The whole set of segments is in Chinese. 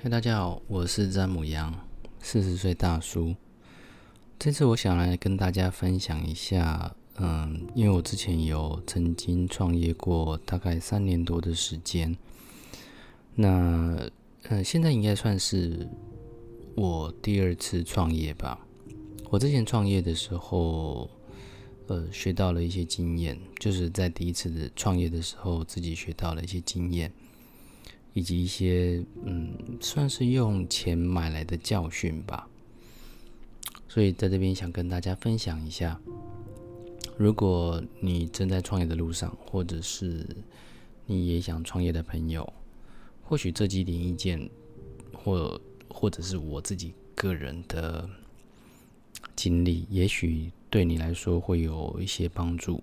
嗨，大家好，我是詹姆杨，四十岁大叔。这次我想来跟大家分享一下，嗯，因为我之前有曾经创业过，大概三年多的时间。那，嗯，现在应该算是我第二次创业吧。我之前创业的时候，呃，学到了一些经验，就是在第一次的创业的时候，自己学到了一些经验。以及一些嗯，算是用钱买来的教训吧。所以在这边想跟大家分享一下，如果你正在创业的路上，或者是你也想创业的朋友，或许这几点意见，或或者是我自己个人的经历，也许对你来说会有一些帮助。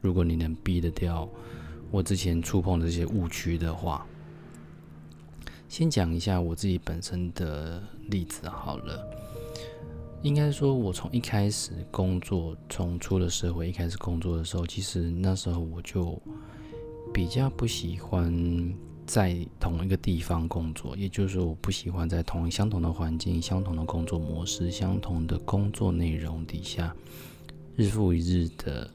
如果你能避得掉我之前触碰的这些误区的话。先讲一下我自己本身的例子好了。应该说，我从一开始工作，从出了社会一开始工作的时候，其实那时候我就比较不喜欢在同一个地方工作，也就是说，我不喜欢在同相同的环境、相同的工作模式、相同的工作内容底下，日复一日的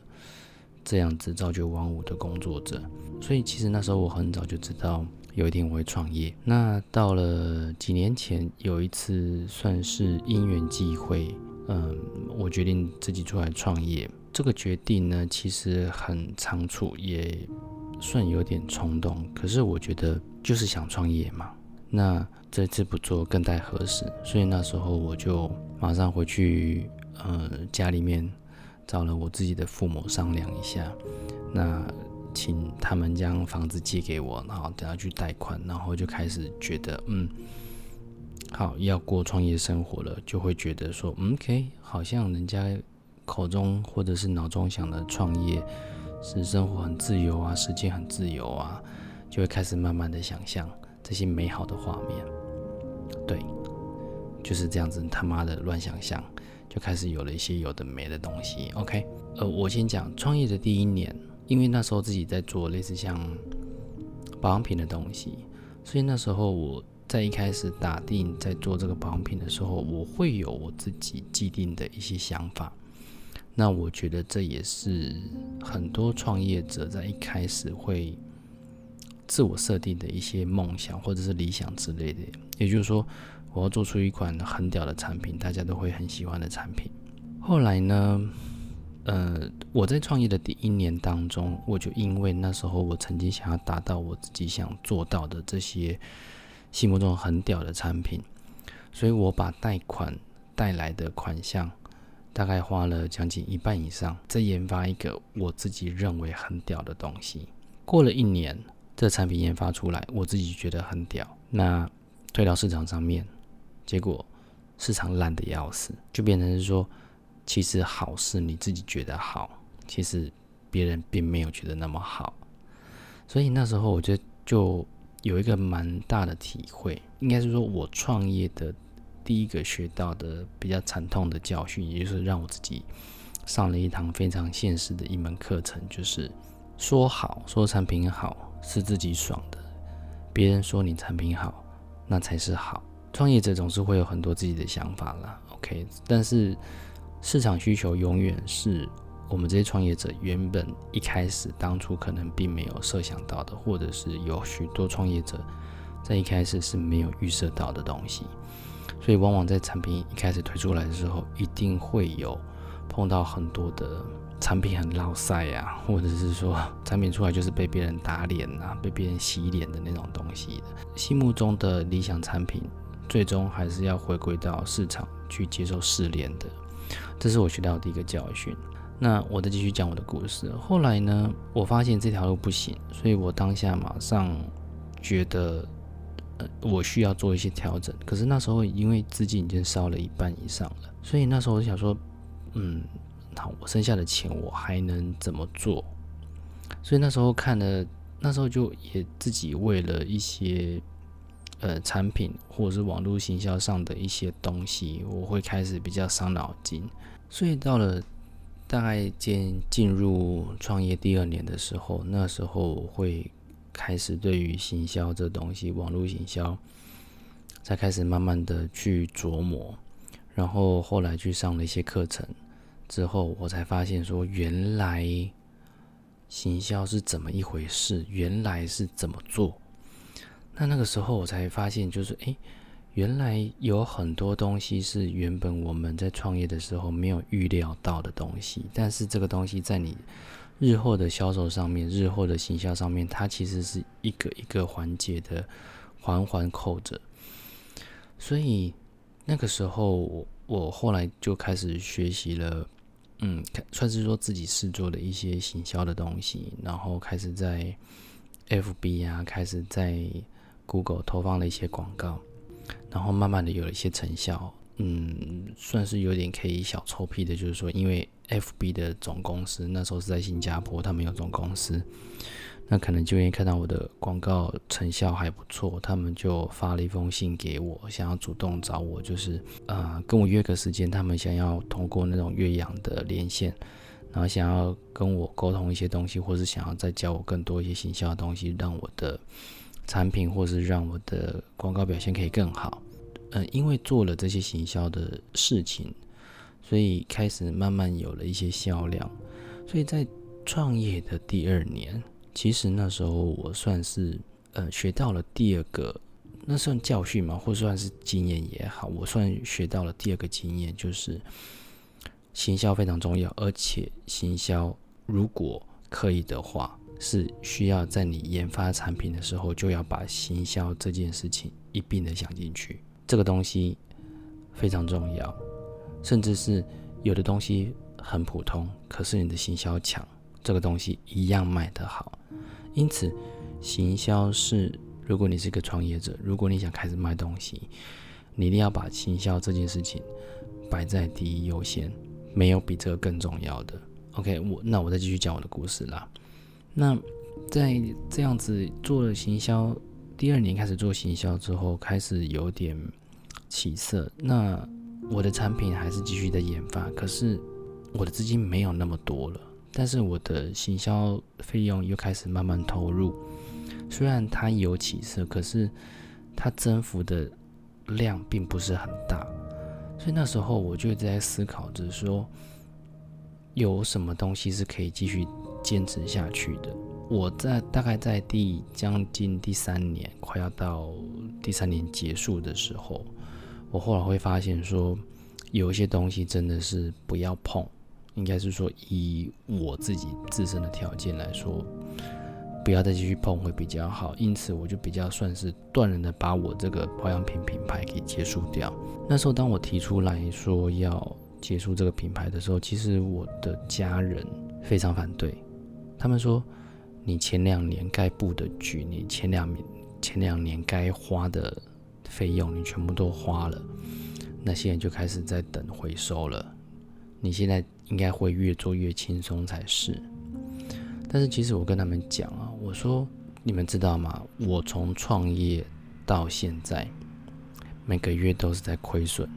这样子朝九晚五的工作者。所以，其实那时候我很早就知道。有一天我会创业。那到了几年前，有一次算是因缘际会，嗯，我决定自己出来创业。这个决定呢，其实很仓促，也算有点冲动。可是我觉得就是想创业嘛，那这次不做更待何时？所以那时候我就马上回去，呃，家里面找了我自己的父母商量一下。那请他们将房子借给我，然后等下去贷款，然后就开始觉得，嗯，好要过创业生活了，就会觉得说，嗯，OK，好像人家口中或者是脑中想的创业是生活很自由啊，时间很自由啊，就会开始慢慢的想象这些美好的画面。对，就是这样子，他妈的乱想象，就开始有了一些有的没的东西。OK，呃，我先讲创业的第一年。因为那时候自己在做类似像保养品的东西，所以那时候我在一开始打定在做这个保养品的时候，我会有我自己既定的一些想法。那我觉得这也是很多创业者在一开始会自我设定的一些梦想或者是理想之类的。也就是说，我要做出一款很屌的产品，大家都会很喜欢的产品。后来呢？呃，我在创业的第一年当中，我就因为那时候我曾经想要达到我自己想做到的这些心目中很屌的产品，所以我把贷款带来的款项大概花了将近一半以上，在研发一个我自己认为很屌的东西。过了一年，这产品研发出来，我自己觉得很屌，那推到市场上面，结果市场烂的要死，就变成是说。其实好是你自己觉得好，其实别人并没有觉得那么好，所以那时候我觉得就有一个蛮大的体会，应该是说我创业的第一个学到的比较惨痛的教训，也就是让我自己上了一堂非常现实的一门课程，就是说好说产品好是自己爽的，别人说你产品好那才是好。创业者总是会有很多自己的想法啦 o k 但是。市场需求永远是我们这些创业者原本一开始当初可能并没有设想到的，或者是有许多创业者在一开始是没有预设到的东西。所以，往往在产品一开始推出来的时候，一定会有碰到很多的产品很落塞呀，或者是说产品出来就是被别人打脸啊，被别人洗脸的那种东西的。心目中的理想产品，最终还是要回归到市场去接受试炼的。这是我学到的第一个教训。那我再继续讲我的故事。后来呢，我发现这条路不行，所以我当下马上觉得，呃，我需要做一些调整。可是那时候因为资金已经烧了一半以上了，所以那时候我想说，嗯，好，我剩下的钱我还能怎么做？所以那时候看了，那时候就也自己为了一些。呃，产品或者是网络行销上的一些东西，我会开始比较伤脑筋。所以到了大概进进入创业第二年的时候，那时候我会开始对于行销这东西，网络行销才开始慢慢的去琢磨，然后后来去上了一些课程之后，我才发现说原来行销是怎么一回事，原来是怎么做。那那个时候我才发现，就是诶，原来有很多东西是原本我们在创业的时候没有预料到的东西，但是这个东西在你日后的销售上面、日后的行销上面，它其实是一个一个环节的环环扣着。所以那个时候，我后来就开始学习了，嗯，算是说自己试做的一些行销的东西，然后开始在 FB 啊，开始在 Google 投放了一些广告。然后慢慢的有了一些成效，嗯，算是有点可以小臭屁的，就是说，因为 FB 的总公司那时候是在新加坡，他们有总公司，那可能就愿意看到我的广告成效还不错，他们就发了一封信给我，想要主动找我，就是呃跟我约个时间，他们想要通过那种岳阳的连线，然后想要跟我沟通一些东西，或是想要再教我更多一些行销的东西，让我的。产品，或是让我的广告表现可以更好，嗯，因为做了这些行销的事情，所以开始慢慢有了一些销量。所以在创业的第二年，其实那时候我算是呃学到了第二个，那算教训嘛，或算是经验也好，我算学到了第二个经验，就是行销非常重要，而且行销如果可以的话。是需要在你研发产品的时候，就要把行销这件事情一并的想进去。这个东西非常重要，甚至是有的东西很普通，可是你的行销强，这个东西一样卖得好。因此，行销是如果你是一个创业者，如果你想开始卖东西，你一定要把行销这件事情摆在第一优先，没有比这个更重要的。OK，我那我再继续讲我的故事啦。那在这样子做了行销，第二年开始做行销之后，开始有点起色。那我的产品还是继续在研发，可是我的资金没有那么多了。但是我的行销费用又开始慢慢投入，虽然它有起色，可是它增幅的量并不是很大。所以那时候我就在思考着说，有什么东西是可以继续。坚持下去的，我在大概在第将近第三年，快要到第三年结束的时候，我后来会发现说，有一些东西真的是不要碰，应该是说以我自己自身的条件来说，不要再继续碰会比较好。因此，我就比较算是断然的把我这个保养品品牌给结束掉。那时候，当我提出来说要结束这个品牌的时候，其实我的家人非常反对。他们说，你前两年该布的局，你前两年前两年该花的费用，你全部都花了，那些人就开始在等回收了。你现在应该会越做越轻松才是。但是其实我跟他们讲啊，我说你们知道吗？我从创业到现在，每个月都是在亏损。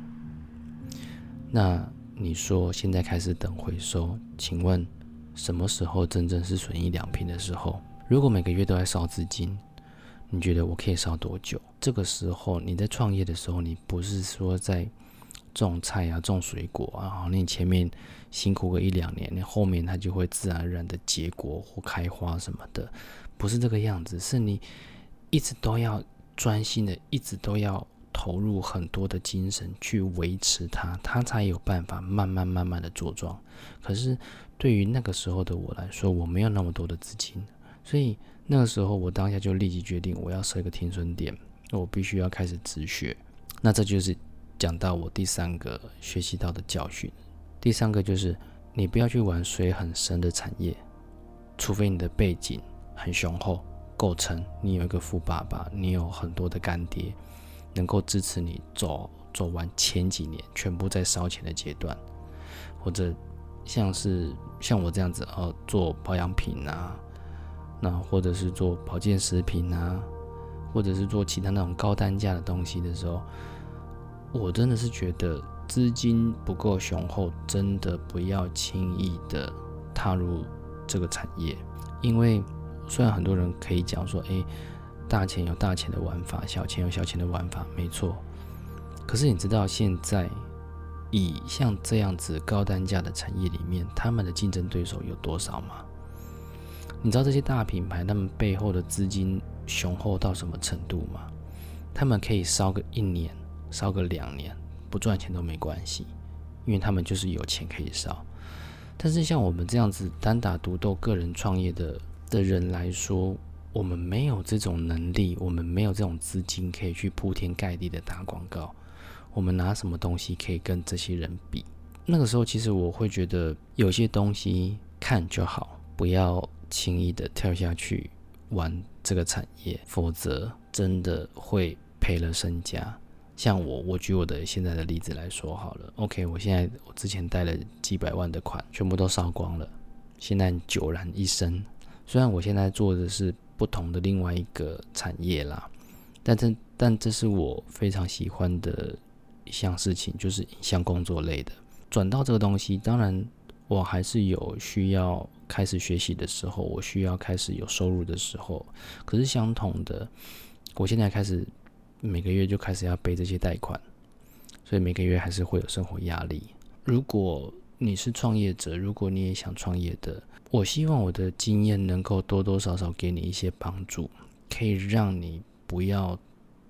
那你说现在开始等回收，请问？什么时候真正是损益两平的时候？如果每个月都在烧资金，你觉得我可以烧多久？这个时候你在创业的时候，你不是说在种菜啊、种水果啊，你前面辛苦个一两年，你后面它就会自然而然的结果或开花什么的，不是这个样子，是你一直都要专心的，一直都要投入很多的精神去维持它，它才有办法慢慢慢慢的茁壮。可是。对于那个时候的我来说，我没有那么多的资金，所以那个时候我当下就立即决定，我要设一个停损点，我必须要开始止血。那这就是讲到我第三个学习到的教训。第三个就是你不要去玩水很深的产业，除非你的背景很雄厚，构成你有一个富爸爸，你有很多的干爹，能够支持你走走完前几年全部在烧钱的阶段，或者。像是像我这样子哦，做保养品啊，那或者是做保健食品啊，或者是做其他那种高单价的东西的时候，我真的是觉得资金不够雄厚，真的不要轻易的踏入这个产业。因为虽然很多人可以讲说，诶，大钱有大钱的玩法，小钱有小钱的玩法，没错。可是你知道现在以像这样子高单价的产业里面，他们的竞争对手有多少吗？你知道这些大品牌他们背后的资金雄厚到什么程度吗？他们可以烧个一年，烧个两年，不赚钱都没关系，因为他们就是有钱可以烧。但是像我们这样子单打独斗、个人创业的的人来说，我们没有这种能力，我们没有这种资金可以去铺天盖地的打广告。我们拿什么东西可以跟这些人比？那个时候，其实我会觉得有些东西看就好，不要。轻易的跳下去玩这个产业，否则真的会赔了身家。像我，我举我的现在的例子来说好了。OK，我现在我之前贷了几百万的款，全部都烧光了，现在九然一生。虽然我现在做的是不同的另外一个产业啦，但这但这是我非常喜欢的一项事情，就是影像工作类的。转到这个东西，当然我还是有需要。开始学习的时候，我需要开始有收入的时候，可是相同的，我现在开始每个月就开始要背这些贷款，所以每个月还是会有生活压力。如果你是创业者，如果你也想创业的，我希望我的经验能够多多少少给你一些帮助，可以让你不要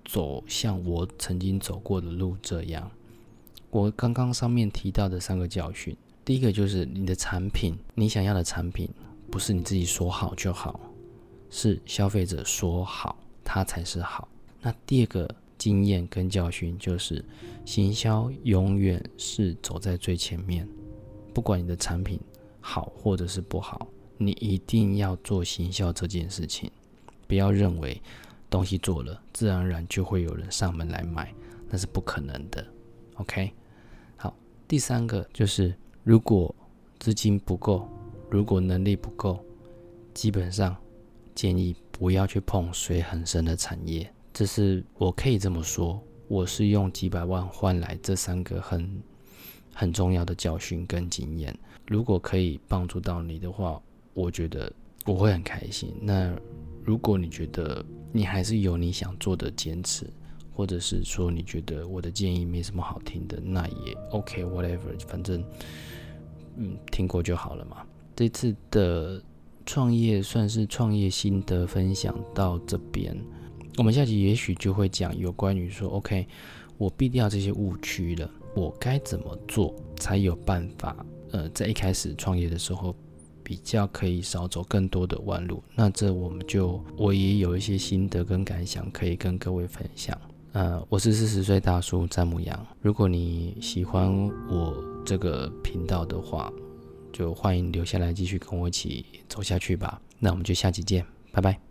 走像我曾经走过的路这样。我刚刚上面提到的三个教训。第一个就是你的产品，你想要的产品不是你自己说好就好，是消费者说好，它才是好。那第二个经验跟教训就是，行销永远是走在最前面，不管你的产品好或者是不好，你一定要做行销这件事情。不要认为东西做了，自然而然就会有人上门来买，那是不可能的。OK，好，第三个就是。如果资金不够，如果能力不够，基本上建议不要去碰水很深的产业。这是我可以这么说，我是用几百万换来这三个很很重要的教训跟经验。如果可以帮助到你的话，我觉得我会很开心。那如果你觉得你还是有你想做的坚持，或者是说你觉得我的建议没什么好听的，那也 OK，whatever，反正。嗯，听过就好了嘛。这次的创业算是创业心得分享到这边，我们下集也许就会讲有关于说，OK，我避掉这些误区了，我该怎么做才有办法？呃，在一开始创业的时候，比较可以少走更多的弯路。那这我们就我也有一些心得跟感想可以跟各位分享。呃，我是四十岁大叔詹姆阳。如果你喜欢我这个频道的话，就欢迎留下来继续跟我一起走下去吧。那我们就下期见，拜拜。